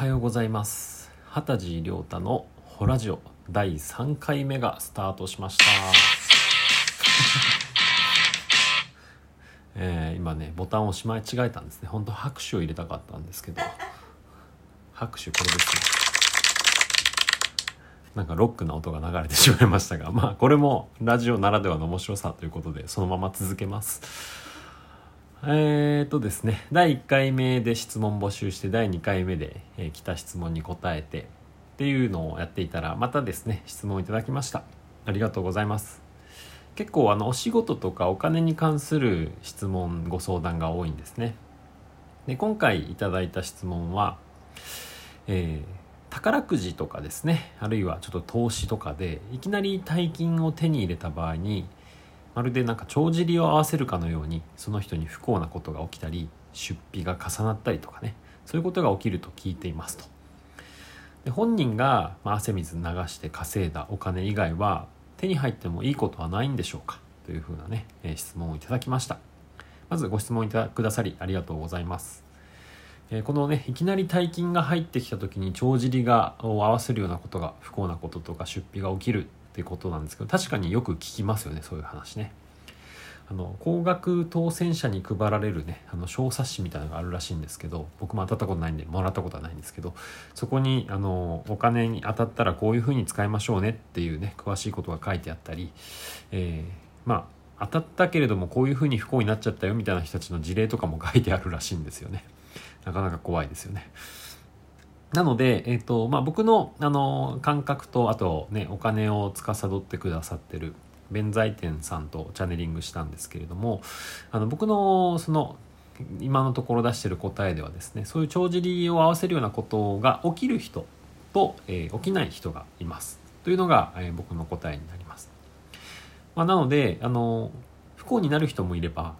はようございます。畑地亮太のホラジオ第3回目がスタートしました。えー、今ねボタンを押し間違えたんですね。本当拍手を入れたかったんですけど。拍手これですね。なんかロックな音が流れてしまいましたがまあこれもラジオならではの面白さということでそのまま続けます。えー、とですね第1回目で質問募集して第2回目で、えー、来た質問に答えてっていうのをやっていたらまたですね質問いただきました。ありがとうございます。結構あのお仕事とかお金に関する質問ご相談が多いんですね。で今回いただいた質問は、えー、宝くじとかですねあるいはちょっと投資とかでいきなり大金を手に入れた場合にまるでなんか帳尻を合わせるかのようにその人に不幸なことが起きたり出費が重なったりとかね。そういうことが起きると聞いていますと。で本人が、ま汗水流して稼いだお金以外は手に入ってもいいことはないんでしょうかというふうなね、え、質問をいただきました。まずご質問いたくださりありがとうございます。えこのねいきなり大金が入ってきた時に帳尻がを合わせるようなことが不幸なこととか出費が起きるってことなんですけど確かによく聞きますよねそういう話ね。あの高額当選者に配られるねあの小冊子みたいなのがあるらしいんですけど僕も当たったことないんでもらったことはないんですけどそこにあのお金に当たったらこういうふうに使いましょうねっていうね詳しいことが書いてあったり、えー、まあ当たったけれどもこういうふうに不幸になっちゃったよみたいな人たちの事例とかも書いてあるらしいんですよねなかなか怖いですよねなので、えっ、ー、と、まあ、僕の、あの、感覚と、あとね、お金を司ってくださってる、弁財天さんとチャネリングしたんですけれども、あの、僕の、その、今のところ出してる答えではですね、そういう帳尻を合わせるようなことが起きる人と、えー、起きない人がいます。というのが、えー、僕の答えになります。まあ、なので、あの、不幸になる人もいれば、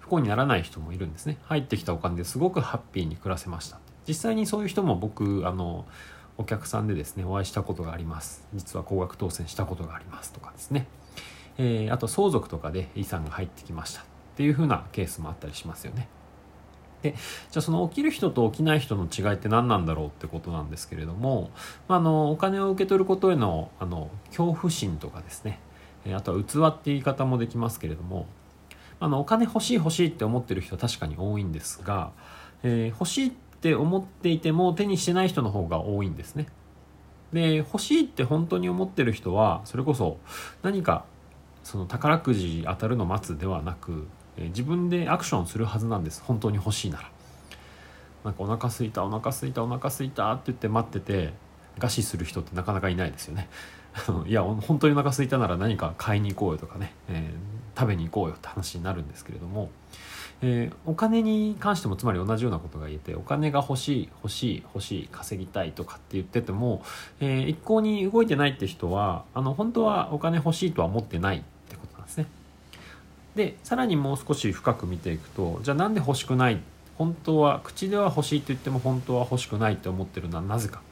不幸にならない人もいるんですね。入ってきたお金ですごくハッピーに暮らせました。実際にそういう人も僕あのお客さんでですねお会いしたことがあります。実は高額当選したことがありますとかですね、えー、あと相続とかで遺産が入ってきましたっていう風なケースもあったりしますよね。でじゃあその起きる人と起きない人の違いって何なんだろうってことなんですけれども、まあ、あのお金を受け取ることへのあの恐怖心とかですね。あとは器って言い方もできますけれどもあのお金欲しい欲しいって思ってる人は確かに多いんですが、えー、欲しいってって思っていても手にしてない人の方が多いんですね。で欲しいって本当に思ってる人はそれこそ何かその宝くじ当たるの待つではなく自分でアクションするはずなんです本当に欲しいなら。なんかお腹すいたお腹すいたお腹すいたって言って待ってて餓死する人ってなかなかいないですよね。いや本当にお腹すいたなら何か買いに行こうよとかね、えー、食べに行こうよって話になるんですけれどもえー、お金に関してもつまり同じようなことが言えてお金が欲しい欲しい欲しい稼ぎたいとかって言ってても、えー、一向に動いてないって人はあの本当はお金欲しいとは思ってないってことなんですね。でさらにもう少し深く見ていくとじゃあなんで欲しくない？本当は口では欲しいと言っても本当は欲しくないって思ってるのはなぜか。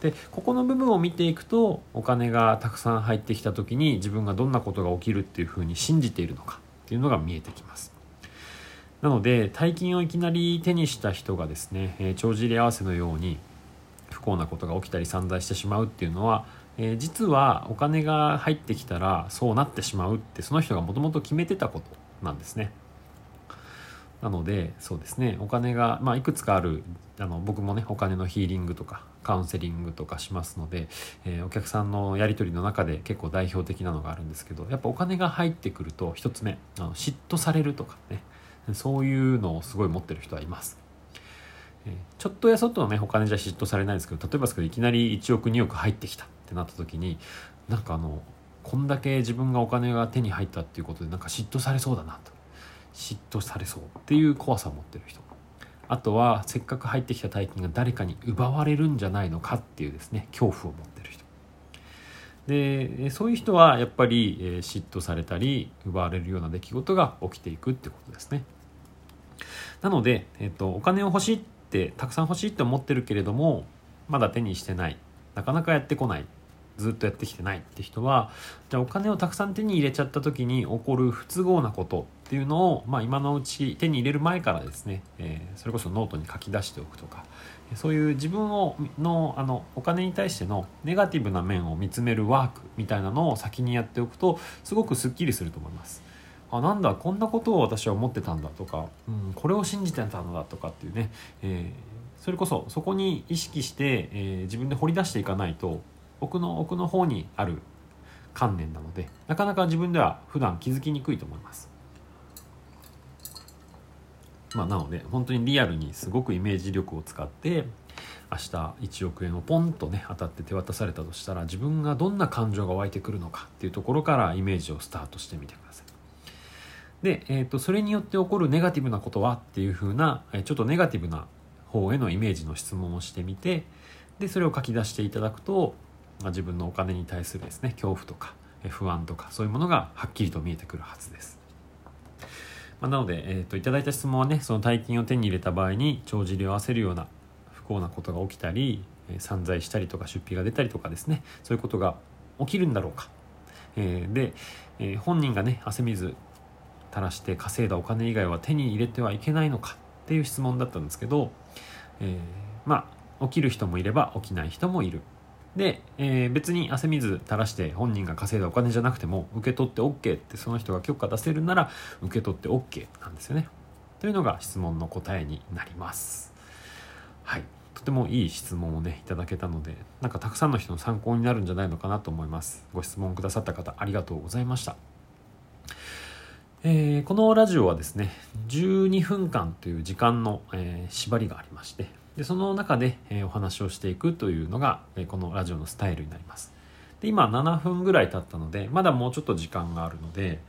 でここの部分を見ていくとお金がたくさん入ってきた時に自分がどんなことが起きるっていうふうに信じているのかっていうのが見えてきます。なので大金をいきなり手にした人がですね、え、帳尻合わせのように不幸なことが起きたり散財してしまうっていうのは、えー、実はお金が入ってきたらそうなってしまうってその人がもともと決めてたことなんですね。なのでそうですねお金が、まあ、いくつかあるあの僕もねお金のヒーリングとかカウンセリングとかしますので、えー、お客さんのやり取りの中で結構代表的なのがあるんですけどやっぱお金が入ってくると一つ目あの嫉妬されるとかねそういうのをすごい持ってる人はいます。ちょっとやそっとのねお金じゃ嫉妬されないですけど例えばですけどいきなり1億2億入ってきたってなった時になんかあのこんだけ自分がお金が手に入ったっていうことでなんか嫉妬されそうだなと嫉妬されそうっていう怖さを持ってる人あとはせっかく入ってきた大金が誰かに奪われるんじゃないのかっていうですね恐怖を持ってる人でそういう人はやっぱり嫉妬されたり奪われるような出来事が起きていくってことですね。なので、えっと、お金を欲しいってたくさん欲しいって思ってるけれどもまだ手にしてないなかなかやってこないずっとやってきてないって人はじゃあお金をたくさん手に入れちゃった時に起こる不都合なことっていうのを、まあ、今のうち手に入れる前からですね、えー、それこそノートに書き出しておくとかそういう自分をのあのお金に対してのネガティブな面を見つめるワークみたいなのを先にやっておくとすごくすっきりすると思います。あなんだこんなことを私は思ってたんだとか、うん、これを信じてたんだとかっていうね、えー、それこそそこに意識して、えー、自分で掘り出していかないと奥の奥の方にある観念なのでなかなか自分では普段気づきにくいと思います。まあ、なので本当にリアルにすごくイメージ力を使って明日1億円をポンとね当たって手渡されたとしたら自分がどんな感情が湧いてくるのかっていうところからイメージをスタートしてみてください。で、えーと、それによって起こるネガティブなことはっていうふうなちょっとネガティブな方へのイメージの質問をしてみてでそれを書き出していただくと、まあ、自分のお金に対するですね恐怖とか不安とかそういうものがはっきりと見えてくるはずです。まあ、なので、えーと、いただいた質問はねその大金を手に入れた場合に帳尻を合わせるような不幸なことが起きたり、散財したりとか出費が出たりとかですねそういうことが起きるんだろうか、えー、で、えー、本人がね汗水垂らして稼いだお金以外は手に入れてはいけないのかっていう質問だったんですけど、えー、まあ起きる人もいれば起きない人もいる。で、えー、別に汗水垂らして本人が稼いだお金じゃなくても受け取って OK ってその人が許可出せるなら受け取って OK なんですよね。というのが質問の答えになります。はい。とてもいい質問をねいただけたのでなんかたくさんの人の参考になるんじゃないのかなと思いますご質問くださった方ありがとうございましたえー、このラジオはですね12分間という時間の、えー、縛りがありましてでその中で、えー、お話をしていくというのが、えこのラジオのスタイルになります。で今7分ぐらい経ったのでまだもうちょっと時間があるので、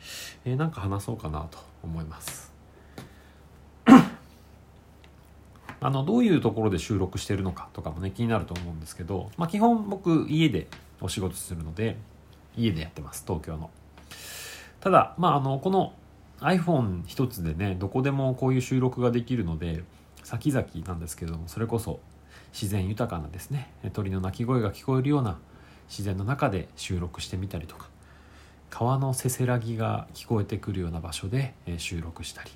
えー、なんか話そうかなと思います。あのどういうところで収録してるのかとかもね気になると思うんですけど、まあ、基本僕家でお仕事するので家でやってます東京の。ただ、まあ、あのこの iPhone 一つでねどこでもこういう収録ができるので先々なんですけどもそれこそ自然豊かなですね鳥の鳴き声が聞こえるような自然の中で収録してみたりとか川のせせらぎが聞こえてくるような場所で収録したり、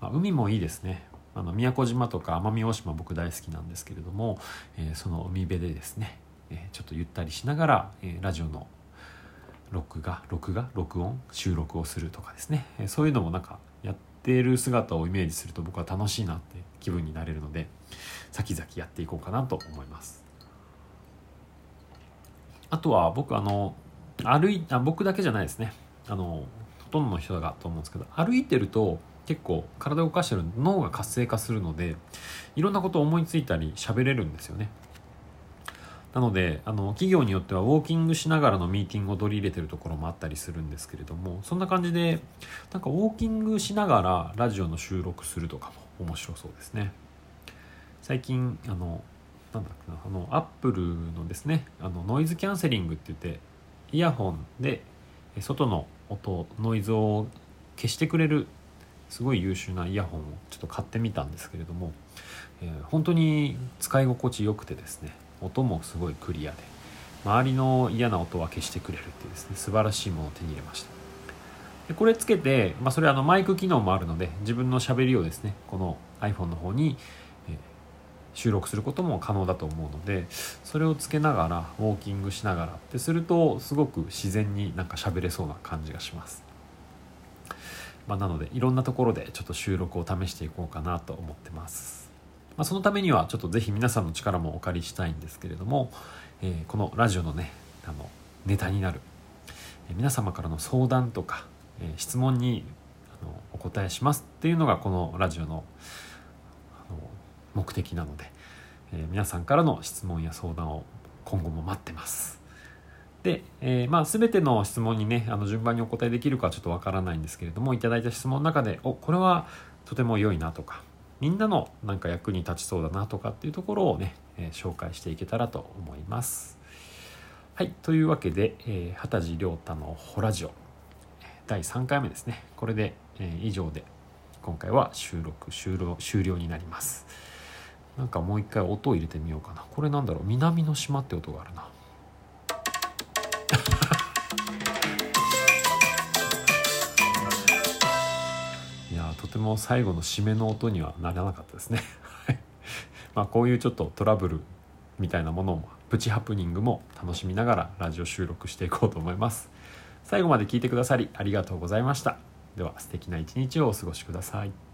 まあ、海もいいですね。あの宮古島とか奄美大島僕大好きなんですけれども、えー、その海辺でですね、えー、ちょっとゆったりしながら、えー、ラジオの録画録画録音収録をするとかですね。そういうのもなんかやってる姿をイメージすると僕は楽しいなって気分になれるので先々やっていこうかなと思います。あとは僕あの歩いあ僕だけじゃないですね。あのほとんどの人がと思うんですけど歩いてると結構体を動かしてる脳が活性化するのでいろんなことを思いついたり喋れるんですよね。なのであの企業によってはウォーキングしながらのミーティングを取り入れてるところもあったりするんですけれどもそんな感じでなんかウォーキングしながらラジオの収録するとかも面白そうですね。最近あのなんだっけなあのアップルのですねあのノイズキャンセリングって言ってイヤホンで外の音ノイズを消してくれるすごい優秀なイヤホンをちょっと買ってみたんですけれども、えー、本当に使い心地よくてですね音もすごいクリアで周りの嫌な音は消してくれるっていうですね素晴らしいものを手に入れました。でこれつけて、まあ、それあのマイク機能もあるので自分のしゃべりをですねこの iPhone の方に、え収録することも可能だと思うのでそれをつけながらウォーキングしながらってするとすごく自然になんか喋れそうな感じがします。まあ、なのでいろんなところでちょっと収録を試していこうかなと思ってます。まあ、そのためにはちょっとぜひ皆さんの力もお借りしたいんですけれども、えー、このラジオのねあのネタになる、えー、皆様からの相談とか、えー、質問にあのお答えしますっていうのがこのラジオのあの目的なので、え皆さんからの質問や相談を今後も待ってます。で、えー、まあ全ての質問にねあの順番にお答えできるかちょっとわからないんですけれどもいただいた質問の中でおこれはとても良いなとかみんなのなんか役に立ちそうだなとかっていうところをね、えー、紹介していけたらと思います。はい、というわけで、えー、畑地亮太のホラジオ第3回目ですね。これで、えー、以上で今回は収録終了終了になります。なんかもう一回音を入れてみようかな。これなんだろう？南の島って音があるな。ても最後の締めの音にはならなかったですね。まあこういうちょっとトラブルみたいなものもプチハプニングも楽しみながらラジオ収録していこうと思います。最後まで聞いてくださりありがとうございました。では素敵な一日をお過ごしください。